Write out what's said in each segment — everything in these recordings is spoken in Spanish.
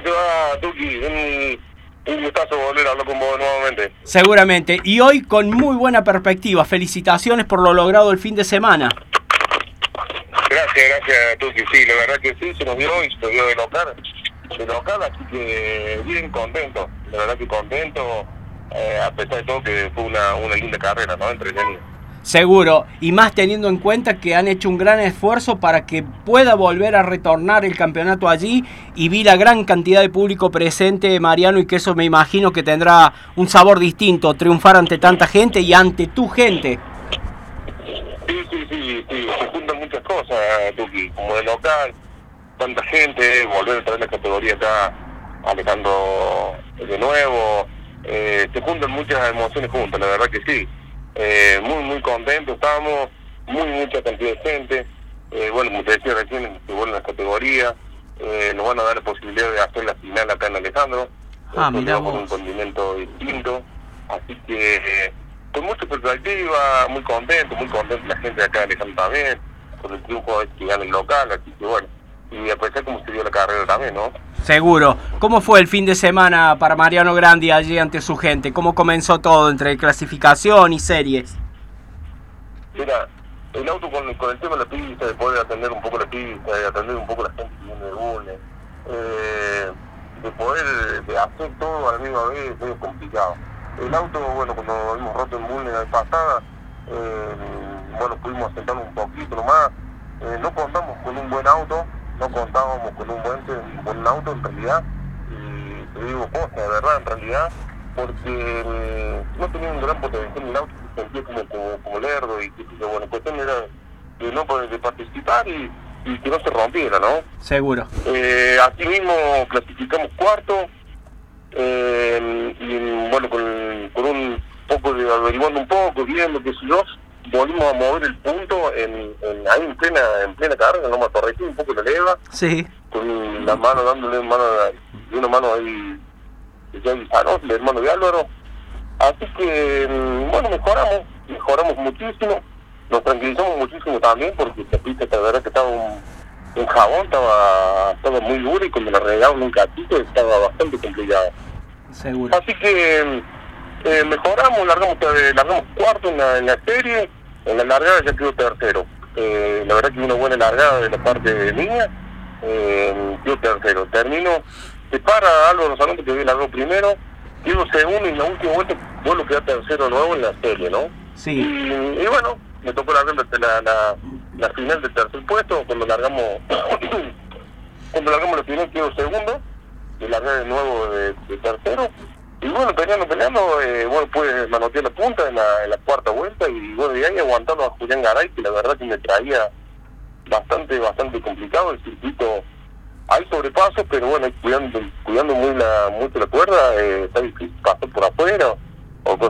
¿Cómo te va, Tuki? Un, un gustazo volver a hablar con vos nuevamente. Seguramente. Y hoy con muy buena perspectiva. Felicitaciones por lo logrado el fin de semana. Gracias, gracias, Tuki. Sí, la verdad que sí, se nos dio y se nos dio de local. De local, así que bien contento. La verdad que contento, eh, a pesar de todo que fue una, una linda carrera, ¿no? Entretenida. Seguro, y más teniendo en cuenta que han hecho un gran esfuerzo para que pueda volver a retornar el campeonato allí. Y vi la gran cantidad de público presente, Mariano, y que eso me imagino que tendrá un sabor distinto, triunfar ante tanta gente y ante tu gente. Sí, sí, sí, sí, se juntan muchas cosas, Tuki, como de local, tanta gente, volver a traer la categoría acá, Alejandro de nuevo, eh, se juntan muchas emociones juntas, la verdad que sí eh, muy, muy contentos estamos, muy mucha cantidad de gente. Eh, bueno, como te decía recién, se vuelve la categoría, eh, nos van a dar la posibilidad de hacer la final acá en Alejandro, ah, con un condimento distinto. Así que eh, con mucha expectativa, muy contento, muy contento la gente de acá de Alejandro también, con el triunfo que gana el local, así que bueno, y apreciar cómo se dio la carrera también, ¿no? Seguro. ¿Cómo fue el fin de semana para Mariano Grandi allí ante su gente? ¿Cómo comenzó todo entre clasificación y series? Mira, el auto con, con el tema de la pista, de poder atender un poco la pista, de atender un poco la gente que viene de Bulnes, eh, de poder de hacer todo a la misma vez es complicado. El auto, bueno, cuando hemos roto en Bulnes la vez pasada, eh, bueno, pudimos sentarnos un poquito nomás, eh, no contamos con un buen auto, no contábamos con un buen, con un auto en realidad, y te digo cosas, de verdad, en realidad, porque mm, no tenía un gran potencial el auto, se sentía como, como, como lerdo, y que bueno, cuestión era de no poder de participar y, y, que no se rompiera, ¿no? Seguro. Eh, así mismo clasificamos cuarto, eh, y bueno, con, con un poco de averiguando un poco, viendo qué sé yo, volvimos a mover el punto en, en, ahí en plena en plena carga, no me atorrecí un poco la leva, sí. con la mano dándole mano de una mano ahí de Javi el hermano de Álvaro. Así que, mm, bueno, mejoramos, mejoramos muchísimo, nos tranquilizamos muchísimo también porque esta pista, la verdad que estaba un, un jabón, estaba, estaba muy duro y cuando la regamos un catito estaba bastante complicado. Seguro. Así que eh, mejoramos, largamos, largamos cuarto en la, en la serie, en la largada ya quedó tercero. Eh, la verdad que una buena largada de la parte de mía, eh, quedó tercero. Termino, se para Álvaro Salón que largado primero, quedó segundo y en la última vuelta vuelvo a quedar tercero nuevo en la serie, ¿no? Sí. Y, y bueno, me tocó largar la, la, la, final del tercer puesto, cuando largamos, cuando largamos la final quedó segundo, y largué de nuevo de, de tercero y bueno, peleando, peleando, eh, bueno, pude manotear la punta en la, cuarta vuelta y bueno, y ahí aguantando a Julián Garay, que la verdad que me traía bastante, bastante complicado el circuito. Hay sobrepasos, pero bueno, cuidando, cuidando muy la, mucho la cuerda, eh, está difícil pasar por afuera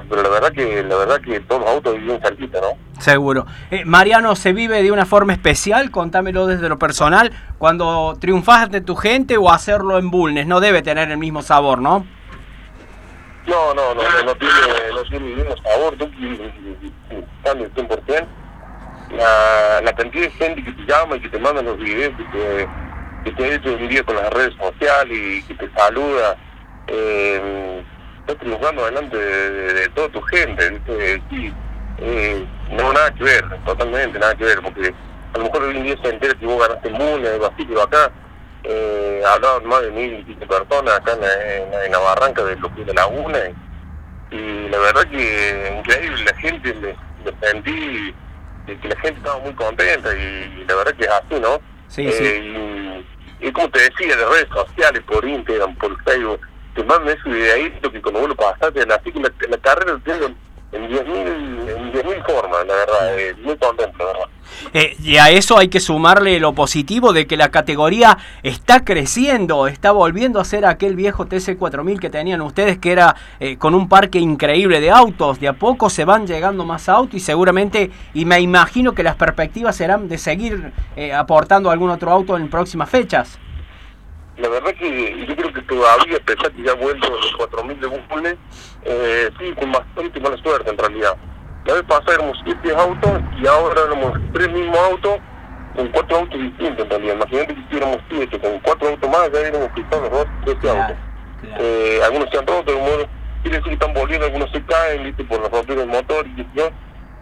pero la verdad que, la verdad que todos los autos viven cerquita, ¿no? Seguro. Eh, Mariano, ¿se vive de una forma especial? Contámelo desde lo personal. Cuando triunfas ante tu gente o hacerlo en Bulnes, no debe tener el mismo sabor, ¿no? No, no, no, no, no tiene, no tiene mismo sabor, tú cambia el 100%. La, la cantidad de gente que te llama y que te manda los videos, que te, que te ha hecho un día con las redes sociales y que te saluda, eh, estás triunfando delante de, de, de, toda tu gente, ¿viste? Sí, eh, no, nada que ver, totalmente, nada que ver, porque a lo mejor hoy en día se entera que vos ganaste mundo, algo así, pero acá eh, hablaban más de mil y personas acá en, en, en, la barranca de lo que la laguna y, y la verdad que increíble la gente le, le sentí que la gente estaba muy contenta y, la verdad que es así no sí, eh, sí. Y, y, como te decía de redes sociales por Instagram por Facebook te mandan ese videíto que cuando vos lo pasaste así que la, la carrera tengo en 10.000 formas, la verdad, eh, muy contento, verdad. Eh, y a eso hay que sumarle lo positivo de que la categoría está creciendo, está volviendo a ser aquel viejo TC4000 que tenían ustedes, que era eh, con un parque increíble de autos. De a poco se van llegando más autos y seguramente, y me imagino que las perspectivas serán de seguir eh, aportando algún otro auto en próximas fechas. La verdad que yo creo que todavía, a pesar que ya ha vuelto los 4.000 de Bulnes, eh, sí, con bastante mala suerte en realidad. La vez pasada éramos siete autos y ahora éramos tres mismos autos con cuatro autos distintos en realidad. Imagínate que estuviéramos siete, con cuatro autos más, ya hubiéramos quitado los dos, este autos. Eh, algunos se han roto, algunos quiere decir que están volviendo, algunos se caen, ¿viste? por la rotura del motor y qué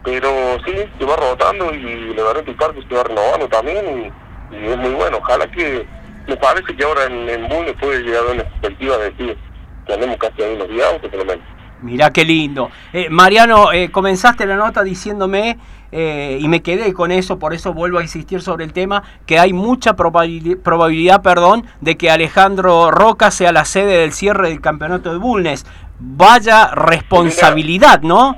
Pero sí, se va rotando y la verdad que el parque se va renovando también y, es muy bueno. Ojalá que, me parece que ahora en, en Bulnes puede llegar a una perspectiva de decir que andemos casi ahí los días, por lo menos. Mirá qué lindo. Eh, Mariano, eh, comenzaste la nota diciéndome, eh, y me quedé con eso, por eso vuelvo a insistir sobre el tema, que hay mucha probabilidad, perdón, de que Alejandro Roca sea la sede del cierre del campeonato de Bulnes. Vaya responsabilidad, ¿no?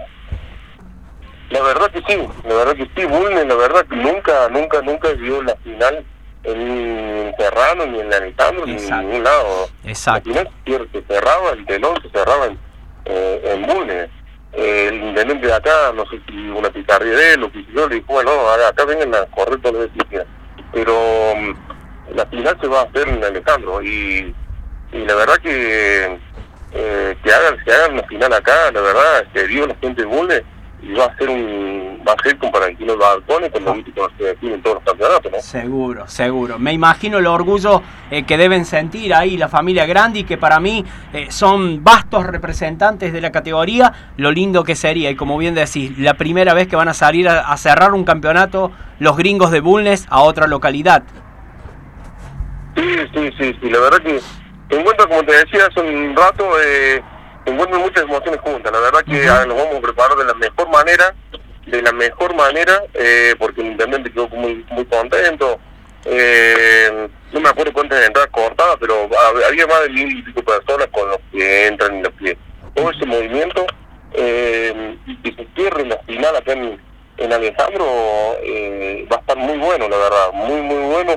La verdad que sí, la verdad que sí, Bulnes, la verdad que nunca, nunca, nunca vio la final en Serrano, ni en Alejandro, ni en ningún lado. Exacto. La final se cerraba, el telón se cerraba en eh, en Bulnes. el intendente de acá, no sé si una picardía de él o que yo, le dijo, bueno, acá vengan a correr todas las Pero mm, la final se va a hacer en Alejandro y, y la verdad que eh, que hagan, que hagan la final acá, la verdad, que dio la gente de Bulnes y va a ser un va a ser balcones viste se en todos los campeonatos, ¿no? Seguro, seguro. Me imagino el orgullo eh, que deben sentir ahí la familia Grandi, que para mí eh, son vastos representantes de la categoría, lo lindo que sería, y como bien decís, la primera vez que van a salir a, cerrar un campeonato los gringos de Bulnes a otra localidad. Sí, sí, sí, sí, la verdad que encuentro, como te decía hace un rato, eh, encuentro muchas emociones juntas. La verdad que nos vamos a preparar de la mejor manera, de la mejor manera, eh, porque el intendente quedó muy, muy contento. Eh, no me acuerdo cuántas entradas cortadas, pero había más de mil y pico personas con los que entran y los que todo ese movimiento eh, y que se cierre la final acá en, en Alejandro eh, va a estar muy bueno, la verdad, muy, muy bueno.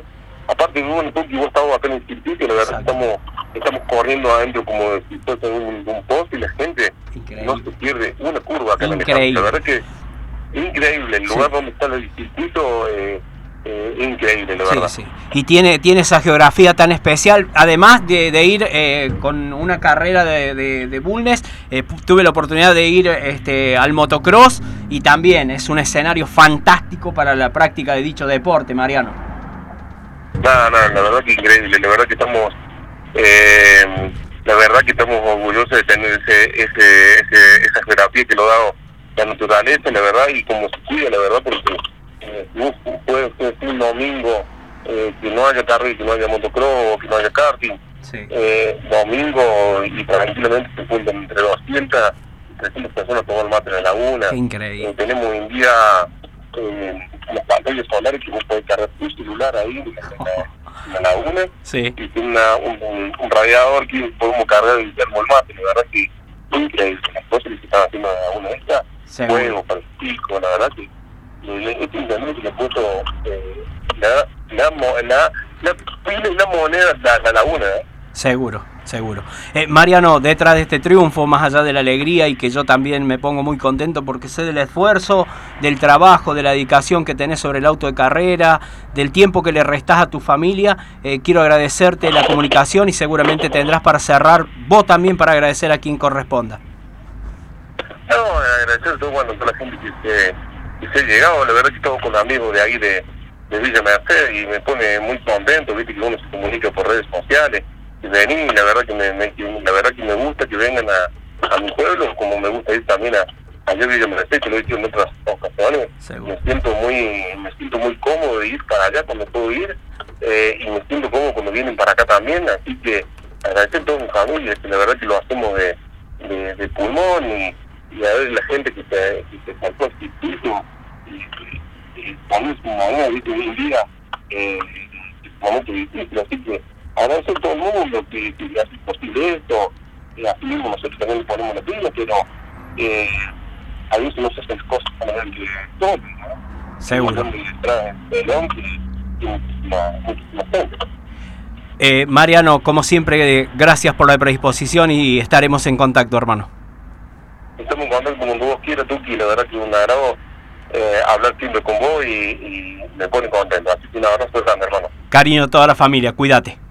Aparte, bueno, tú y vos estamos acá en el circuito, la verdad estamos estamos corriendo adentro como si fuese un, un post y la gente no se pierde una curva acá increíble. en La verdad que increíble, el lugar donde está el circuito eh, eh, increíble, la verdad. Sí, Y tiene, tiene esa geografía tan especial, además de, de ir eh, con una carrera de, de, de Bulnes, eh, tuve la oportunidad de ir este, al motocross y también es un escenario fantástico para la práctica de dicho deporte, Mariano. No, no, la verdad que increíble, la verdad que estamos eh, la verdad que estamos orgullosos de tener ese, ese, ese, esa geografía que lo ha dado la naturaleza, la verdad, y como se cuida, la verdad, porque eh, puede ser un domingo eh, que no haya carril, que no haya motocross, que no haya karting. Eh, domingo y tranquilamente se cuentan entre 200 y 300 personas tomar mate en la laguna. increíble. Eh, tenemos hoy en día las pantallas solares que vos podés cargar tu celular ahí en la, en la laguna sí. y tiene una, un, un, radiador que podemos cargar y termo el mate, la verdad que increíble las cosas que se están haciendo en la laguna esta, juego para el pico, la verdad que le puso eh, la, la, la, la, la moneda la, la laguna, ¿eh? Seguro, seguro. Eh, Mariano, detrás de este triunfo, más allá de la alegría y que yo también me pongo muy contento porque sé del esfuerzo, del trabajo, de la dedicación que tenés sobre el auto de carrera, del tiempo que le restás a tu familia, eh, quiero agradecerte la comunicación y seguramente tendrás para cerrar vos también para agradecer a quien corresponda. Agradecer a toda la gente que se, que se ha llegado, la verdad que estamos con amigos de ahí de, de Villa Merced y me pone muy contento, viste que uno se comunica por redes sociales venir y la verdad que me, la verdad que me gusta que vengan a, a mi pueblo como me gusta ir también a ayer yo me que lo he dicho en otras ocasiones. Me siento muy me siento muy cómodo de ir para allá cuando puedo ir eh, y me siento cómodo cuando vienen para acá también así que agradecer a toda mi familia que la verdad que lo hacemos de, de, de pulmón y, y, a ver la gente que se, que saltó al circuito y, y, también su manera de hoy en día eh, momento difícil así que agradecer a todo el mundo que, que hace posible esto, y así mismo nosotros también le ponemos la pila, pero eh, a veces no se hacen cosas para que todo, ¿no? Seguro. Eh, Mariano, como siempre, gracias por la predisposición y estaremos en contacto, hermano. Tú, y la verdad que un agrado eh, hablar siempre con vos y, y me pone contento. Así que un abrazo grande, hermano. Cariño a toda la familia, cuídate.